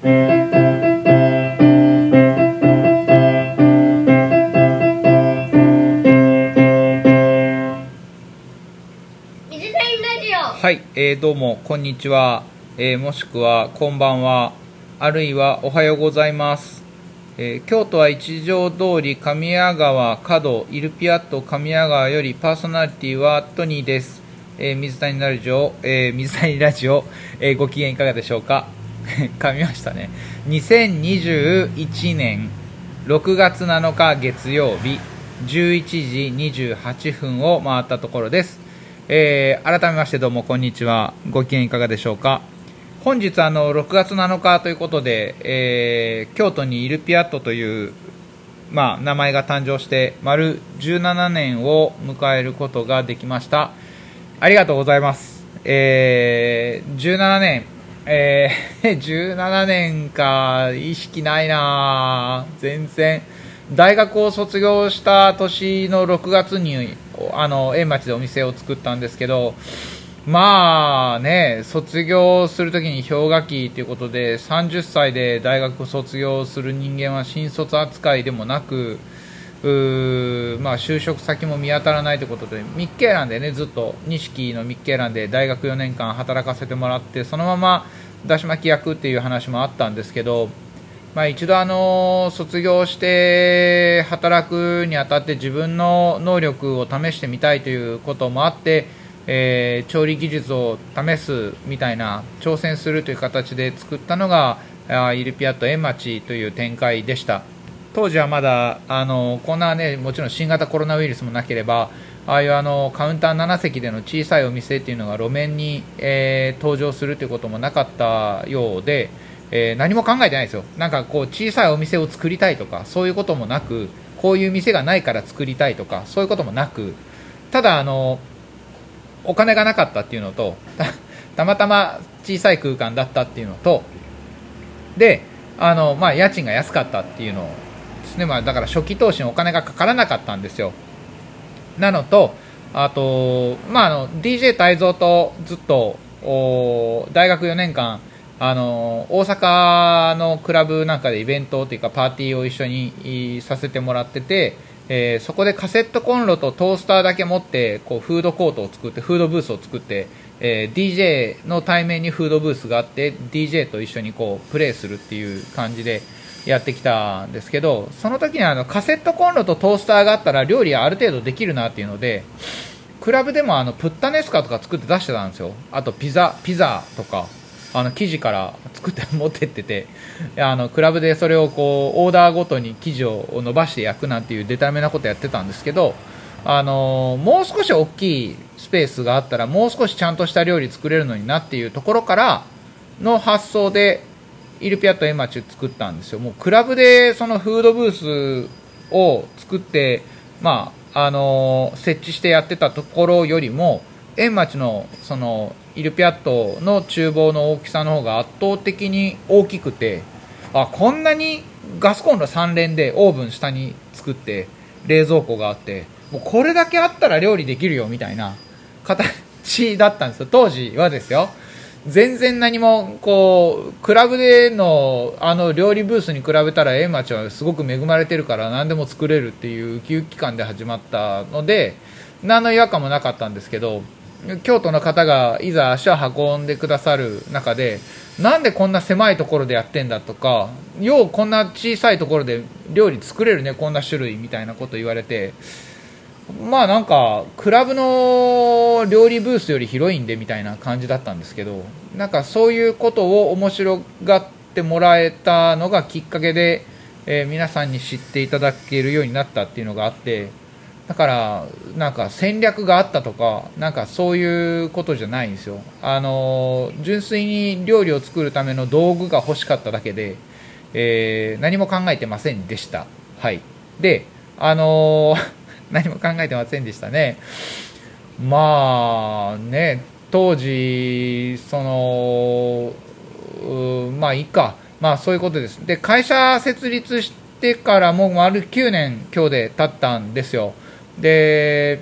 はい、えー、どうもこんにちは、えー、もしくはこんばんはあるいはおはようございます、えー、京都は一条通り神谷川角イルピアット神谷川よりパーソナリティはトニーです、え水谷ラジオ、え水谷ラジオ、えご機嫌いかがでしょうか？噛みましたね。2021年6月7日月曜日11時28分を回ったところです。えー、改めましてどうもこんにちは。ご機嫌いかがでしょうか？本日あの6月7日ということで、えー、京都にイルピアットという、まあ、名前が誕生して丸17年を迎えることができました。ありがとうございます、えー、17年えー、17年か意識ないな全然。大学を卒業した年の6月にあの円町でお店を作ったんですけどまあね卒業するときに氷河期ということで30歳で大学を卒業する人間は新卒扱いでもなくまあ、就職先も見当たらないということでミッケーランでねずっと錦のミッケーランで大学4年間働かせてもらってそのままだし巻き役っていう話もあったんですけどまあ、一度あの卒業して働くにあたって自分の能力を試してみたいということもあって、えー、調理技術を試すみたいな挑戦するという形で作ったのがイルピアット円町という展開でした。当時はまだあのこんなねもちろん新型コロナウイルスもなければああいうあのカウンター7席での小さいお店っていうのが路面に、えー、登場するということもなかったようで、えー、何も考えてないですよ、なんかこう小さいお店を作りたいとか、そういうこともなく、こういう店がないから作りたいとか、そういうこともなく、ただ、あのお金がなかったっていうのと、たまたま小さい空間だったっていうのと、で、あのまあ、家賃が安かったっていうのですね、まあ、だから初期投資にお金がかからなかったんですよ。なのと、あと、まあ、あの DJ 泰造とずっと大学4年間あの大阪のクラブなんかでイベントというかパーティーを一緒にさせてもらってて、えー、そこでカセットコンロとトースターだけ持ってこうフードコートを作ってフードブースを作って、えー、DJ の対面にフードブースがあって DJ と一緒にこうプレイするっていう感じでやってきたんですけどその時にあのカセットコンロとトースターがあったら料理はある程度できるなっていうのでクラブでもあのプッタネスカとか作って出してたんですよ。あとピザピザとかあの生地から 作って持ってっててあのクラブでそれをこうオーダーごとに生地を伸ばして焼くなんていうデタめなことやってたんですけどあのもう少し大きいスペースがあったらもう少しちゃんとした料理作れるのになっていうところからの発想でイルピアットエマチュ作ったんですよ。もうクラブでそのフードブースを作ってまああの設置してやってたところよりも円町のそのイルピアットの厨房の大きさの方が圧倒的に大きくてあこんなにガスコンロ3連でオーブン下に作って冷蔵庫があってもうこれだけあったら料理できるよみたいな形だったんですよ。当時はですよ。全然何もこうクラブでのあの料理ブースに比べたら円町はすごく恵まれてるから何でも作れるっていうウキウキ感で始まったので何の違和感もなかったんですけど京都の方がいざ足を運んでくださる中でなんでこんな狭いところでやってんだとかようこんな小さいところで料理作れるねこんな種類みたいなこと言われてまあなんかクラブの料理ブースより広いんでみたいな感じだったんですけどなんかそういうことを面白がってもらえたのがきっかけで、えー、皆さんに知っていただけるようになったっていうのがあってだからなんか戦略があったとかなんかそういうことじゃないんですよ。あの純粋に料理を作るための道具が欲しかっただけで、えー、何も考えてませんでした。はい。であの何も考えてませんでしたね。まあね当時そのまあいいか。まあそういうことです。で会社設立してからもう丸9年今日で経ったんですよ。で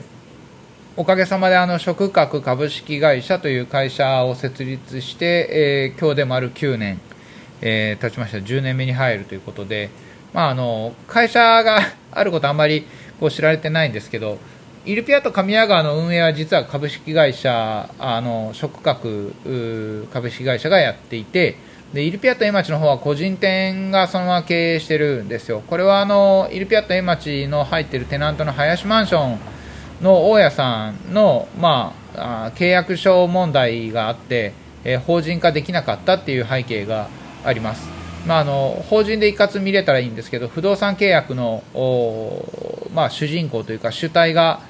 おかげさまであの食角株式会社という会社を設立して、えー、今日で丸9年、えー、経ちました。10年目に入るということで、まあ、あの会社があることあんまりこう知られてないんですけどイルピアと神谷川の運営は実は株式会社あの食角株式会社がやっていてでイルピアット江町の方は個人店がそのまま経営してるんですよ、これはあのイルピアット江町の入ってるテナントの林マンションの大家さんの、まあ、契約書問題があって、え、法人化できなかったっていう背景があります。まあ、あの法人で一括見れたらいいんですけど不動産契約の、まあ、主人公というか主体が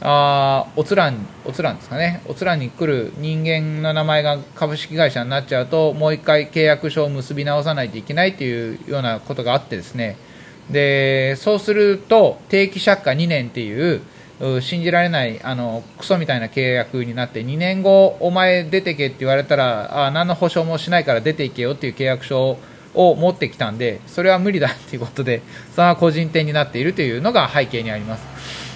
あおつらん、おつらんですかね、おつらんに来る人間の名前が株式会社になっちゃうと、もう一回契約書を結び直さないといけないというようなことがあってですね、でそうすると、定期借家2年っていう、信じられないあのクソみたいな契約になって2年後、お前出てけって言われたらあ何の保証もしないから出ていけよっていう契約書をを持ってきたんでそれは無理だっていうことでそれは個人店になっているというのが背景にあります。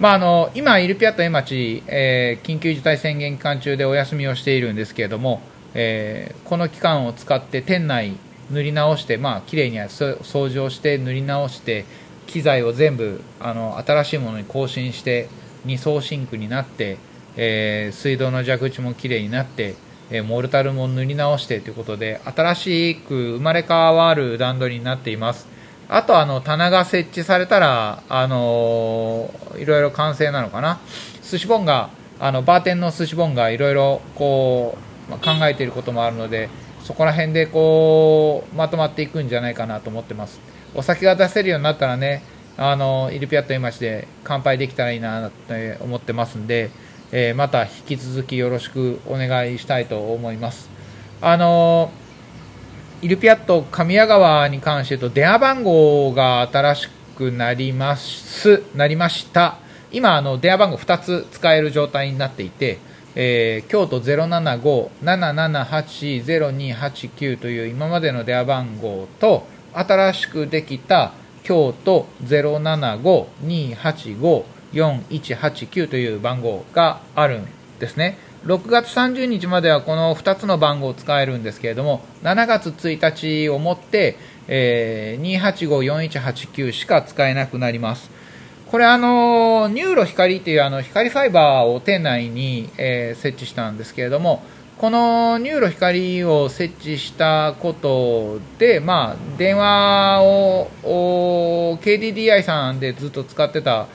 まあ、あの今、イルピアット江町、えー、緊急事態宣言期間中でお休みをしているんですけれども、えー、この期間を使って店内塗り直して、まあ綺麗に掃除をして塗り直して機材を全部あの新しいものに更新して2層シンクになって、えー、水道の蛇口もきれいになって、えモルタルも塗り直してということで新しく生まれ変わる段取りになっています。あとあの棚が設置されたら、あのー、いろいろ完成なのかな、寿司ボンが、あのバーテンの寿司ボンがいろいろこう、まあ、考えていることもあるので、そこら辺でこうまとまっていくんじゃないかなと思ってます。お酒が出せるようになったらね、あのイルピアット今しで乾杯できたらいいなと思ってますんで、えー、また引き続きよろしくお願いしたいと思います。あのイルピアット神谷川に関して言うと電話番号が新しくなりますなりました今あの電話番号2つ使える状態になっていて、えー、京都075-778-0289という今までの電話番号と新しくできた京都075-285 075-285-4189という番号があるんですね。6月30日まではこの2つの番号を使えるんですけれども、7月1日をもって、えー、2854189しか使えなくなります。これあの、 NURO 光っていうあの光ファイバーを店内に、えー、設置したんですけれども、この NURO 光を設置したことで、まあ、電話を KDDI さんでずっと使ってた、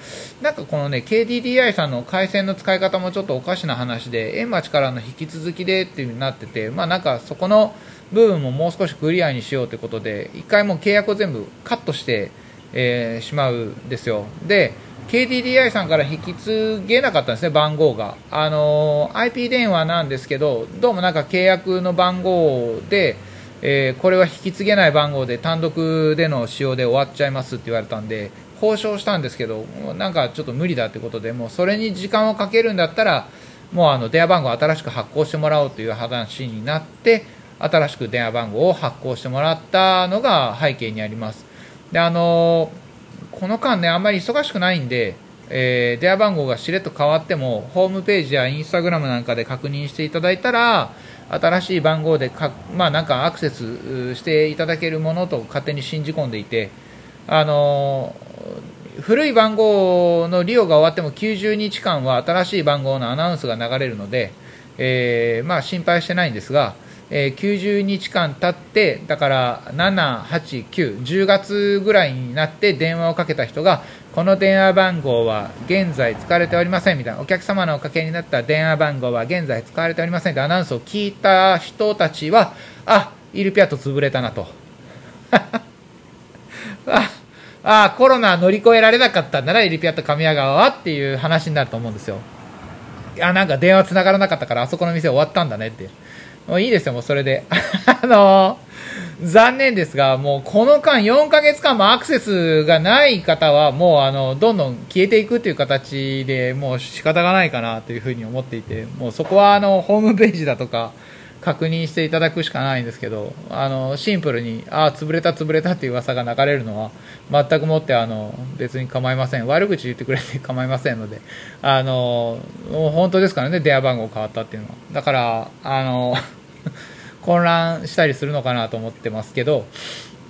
なんかこのね、KDDI さんの回線の使い方もちょっとおかしな話で、円町からの引き続きでっていうになってて、まあなんかそこの部分ももう少しクリアにしようということで、一回も契約を全部カットして、えー、しまうんですよ。で、KDDI さんから引き継げなかったんですね、番号が。あの IP 電話なんですけど、どうもなんか契約の番号で、えー、これは引き継げない番号で単独での使用で終わっちゃいますって言われたんで、交渉したんですけど、なんかちょっと無理だってことで、もうそれに時間をかけるんだったら、もうあの電話番号新しく発行してもらおうという話になって、新しく電話番号を発行してもらったのが背景にあります。であのーこの間ね、あんまり忙しくないんで、えー、電話番号がしれっと変わっても、ホームページやインスタグラムなんかで確認していただいたら、新しい番号でか、まあ、なんかアクセスしていただけるものと勝手に信じ込んでいて、あのー、古い番号の利用が終わっても90日間は新しい番号のアナウンスが流れるので、えー、まあ、心配してないんですが、えー、90日間経って、だから7、8、9、10月ぐらいになって電話をかけた人が、この電話番号は現在使われておりませんみたいな、お客様のおかけになった電話番号は現在使われておりませんってアナウンスを聞いた人たちは、あ、イルピアット潰れたなと。ああ、コロナ乗り越えられなかったんだな、イルピアット神谷川はっていう話になると思うんですよ。あ、なんか電話繋がらなかったからあそこの店終わったんだねって。もういいですよ、もうそれで。あのー、残念ですが、もうこの間4ヶ月間もアクセスがない方は、もうあの、どんどん消えていくという形でもう仕方がないかなというふうに思っていて、もうそこはあの、ホームページだとか、確認していただくしかないんですけど、あの、シンプルに、ああ、潰れた潰れたっていう噂が流れるのは、全くもってあの、別に構いません。悪口言ってくれて構いませんので、あの、もう本当ですからね、電話番号変わったっていうのは。だから、あの、混乱したりするのかなと思ってますけど、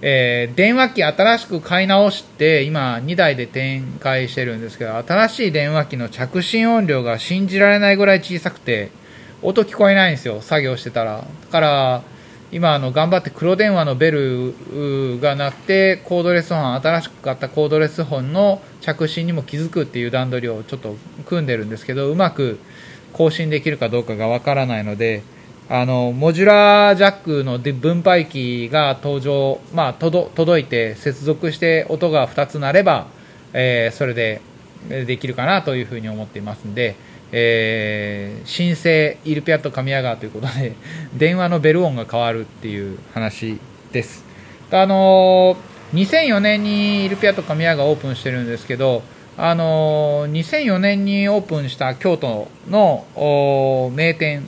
えー、電話機新しく買い直して今2台で展開してるんですけど新しい電話機の着信音量が信じられないぐらい小さくて音聞こえないんですよ作業してたら。だから今あの頑張って黒電話のベルが鳴ってコードレスフォン新しく買ったコードレスフォンの着信にも気づくっていう段取りをちょっと組んでるんですけどうまく更新できるかどうかがわからないのであのモジュラージャックの分配器が登場、まあ、届いて接続して音が2つ鳴れば、えー、それでできるかなというふうに思っていますので、えー、新生イルピアット神谷川ということで 電話のベル音が変わるっていう話です。あの2004年にイルピアット神谷川オープンしてるんですけどあの2004年にオープンした京都の名店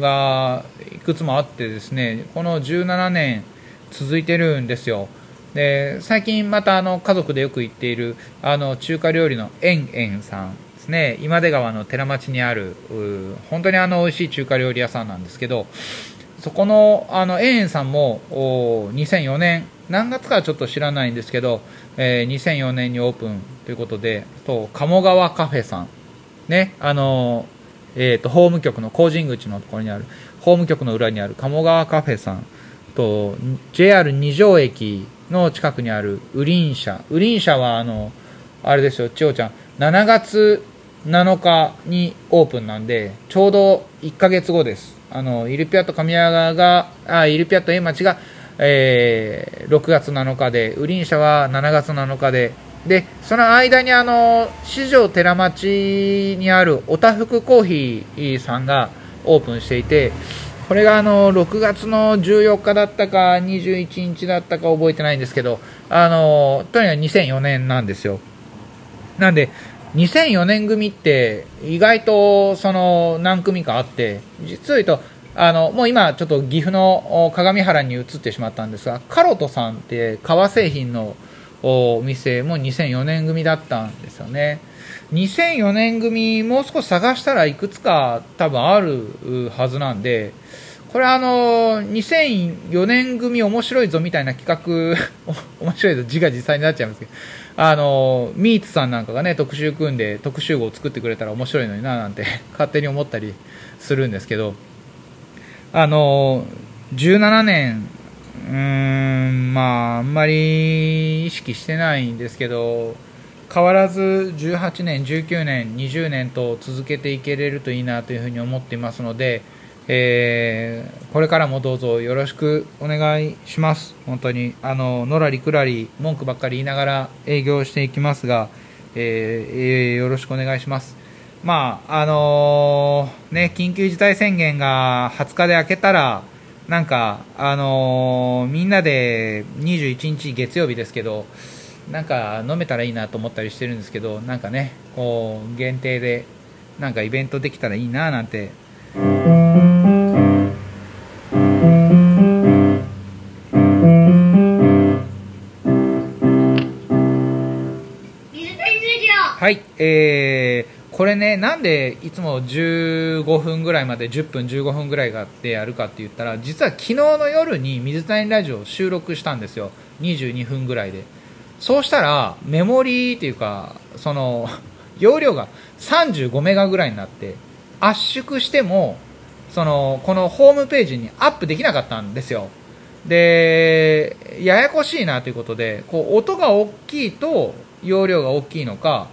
がいくつもあってですねこの17年続いてるんですよ。で最近またあの家族でよく行っているあの中華料理のえんえんさんですね。今出川の寺町にある本当にあの美味しい中華料理屋さんなんですけどそこのあのえんえんさんも2004年何月かはちょっと知らないんですけど、えー、2004年にオープンということでと鴨川カフェさん。ねあのえーと、法務局の工人口のところにある法務局の裏にある鴨川カフェさんと JR 二条駅の近くにあるウリン社。ウリン社はあのあれですよ千代ちゃん7月7日にオープンなんでちょうど1ヶ月後です。あのイルピアット神谷川があイルピアット A 町が、えー、6月7日でウリン社は7月7日ででその間にあの四条寺町にあるおたふくコーヒーさんがオープンしていてこれがあの6月の14日だったか21日だったか覚えてないんですけどあのとにかく2004年なんですよ。なんで2004年組って意外とその何組かあって実を言うとあのもう今ちょっと岐阜の鏡原に移ってしまったんですがカロトさんって革製品のお店も2004年組だったんですよね。2004年組もう少し探したらいくつか多分あるはずなんでこれあの2004年組面白いぞみたいな企画 面白いぞ字が実際になっちゃいますけどあのミーツさんなんかがね特集組んで特集号を作ってくれたら面白いのにななんて 勝手に思ったりするんですけどあの17年うーんまああんまり意識してないんですけど変わらず18年、19年、20年と続けていけれるといいなというふうに思っていますので、えー、これからもどうぞよろしくお願いします。本当にあののらりくらり文句ばっかり言いながら営業していきますが、えーえー、よろしくお願いします。まああのー、ね緊急事態宣言が20日で明けたらなんか、あのー、みんなで21日月曜日ですけど、なんか飲めたらいいなと思ったりしてるんですけど、なんかね、こう、限定で、なんかイベントできたらいいななんて。はい、えー、これねなんでいつも15分ぐらいまで10分15分ぐらいがあってやるかって言ったら実は昨日の夜に水谷ラジオを収録したんですよ。22分ぐらいで。そうしたらメモリーっていうかその容量が35メガぐらいになって圧縮してもそのこのホームページにアップできなかったんですよ。でややこしいなということでこう音が大きいと容量が大きいのか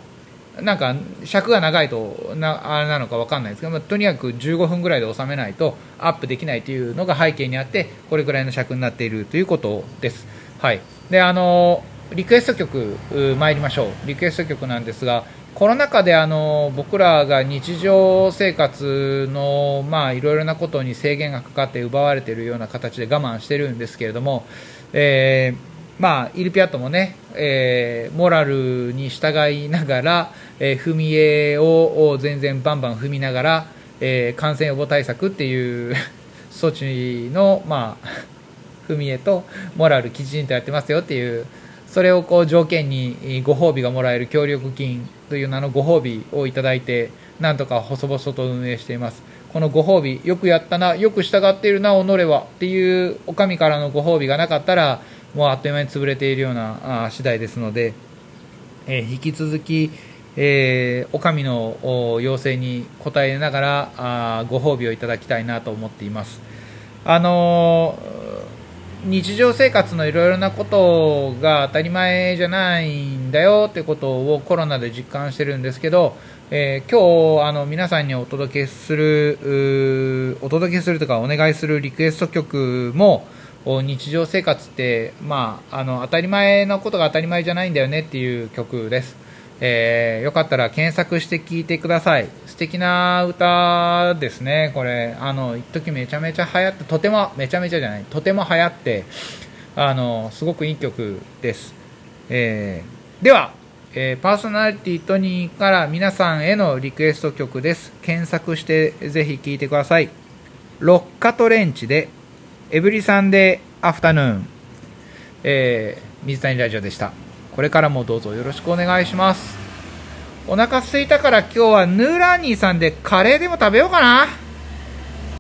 なんか尺が長いとなあれなのか分かんないですけど、まあ、とにかく15分ぐらいで収めないとアップできないというのが背景にあってこれぐらいの尺になっているということです。はい、であのリクエスト曲参りましょうリクエスト曲なんですがコロナ禍であの僕らが日常生活のいろいろなことに制限がかかって奪われているような形で我慢してるんですけれども、えーまあ、イルピアットもね、えー、モラルに従いながら、えー、踏み絵を全然バンバン踏みながら、えー、感染予防対策っていう 措置の、まあ、踏み絵とモラルきちんとやってますよっていうそれをこう条件にご褒美がもらえる協力金という名のご褒美をいただいてなんとか細々と運営しています。このご褒美よくやったなよく従っているな己はっていうお上からのご褒美がなかったらもうあっという間に潰れているような次第ですので、えー、引き続き、えー、お上の要請に応えながらあご褒美をいただきたいなと思っています。あのー、日常生活のいろいろなことが当たり前じゃないんだよってことをコロナで実感してるんですけど、えー、今日あの皆さんにお届けするお届けするとかお願いするリクエスト曲も日常生活って、まあ、あの当たり前のことが当たり前じゃないんだよねっていう曲です、えー、よかったら検索して聴いてください。素敵な歌ですね。これあの一時めちゃめちゃ流行ってとてもめちゃめちゃじゃない。とても流行ってあのすごくいい曲です、えー、ではえー、パーソナリティトニーから皆さんへのリクエスト曲です。検索してぜひ聴いてください。ロッカトレンチでエブリサンデーアフタヌーン、えー、水谷ラジオでした。これからもどうぞよろしくお願いします。お腹すいたから今日はヌーラーニーさんでカレーでも食べようかな。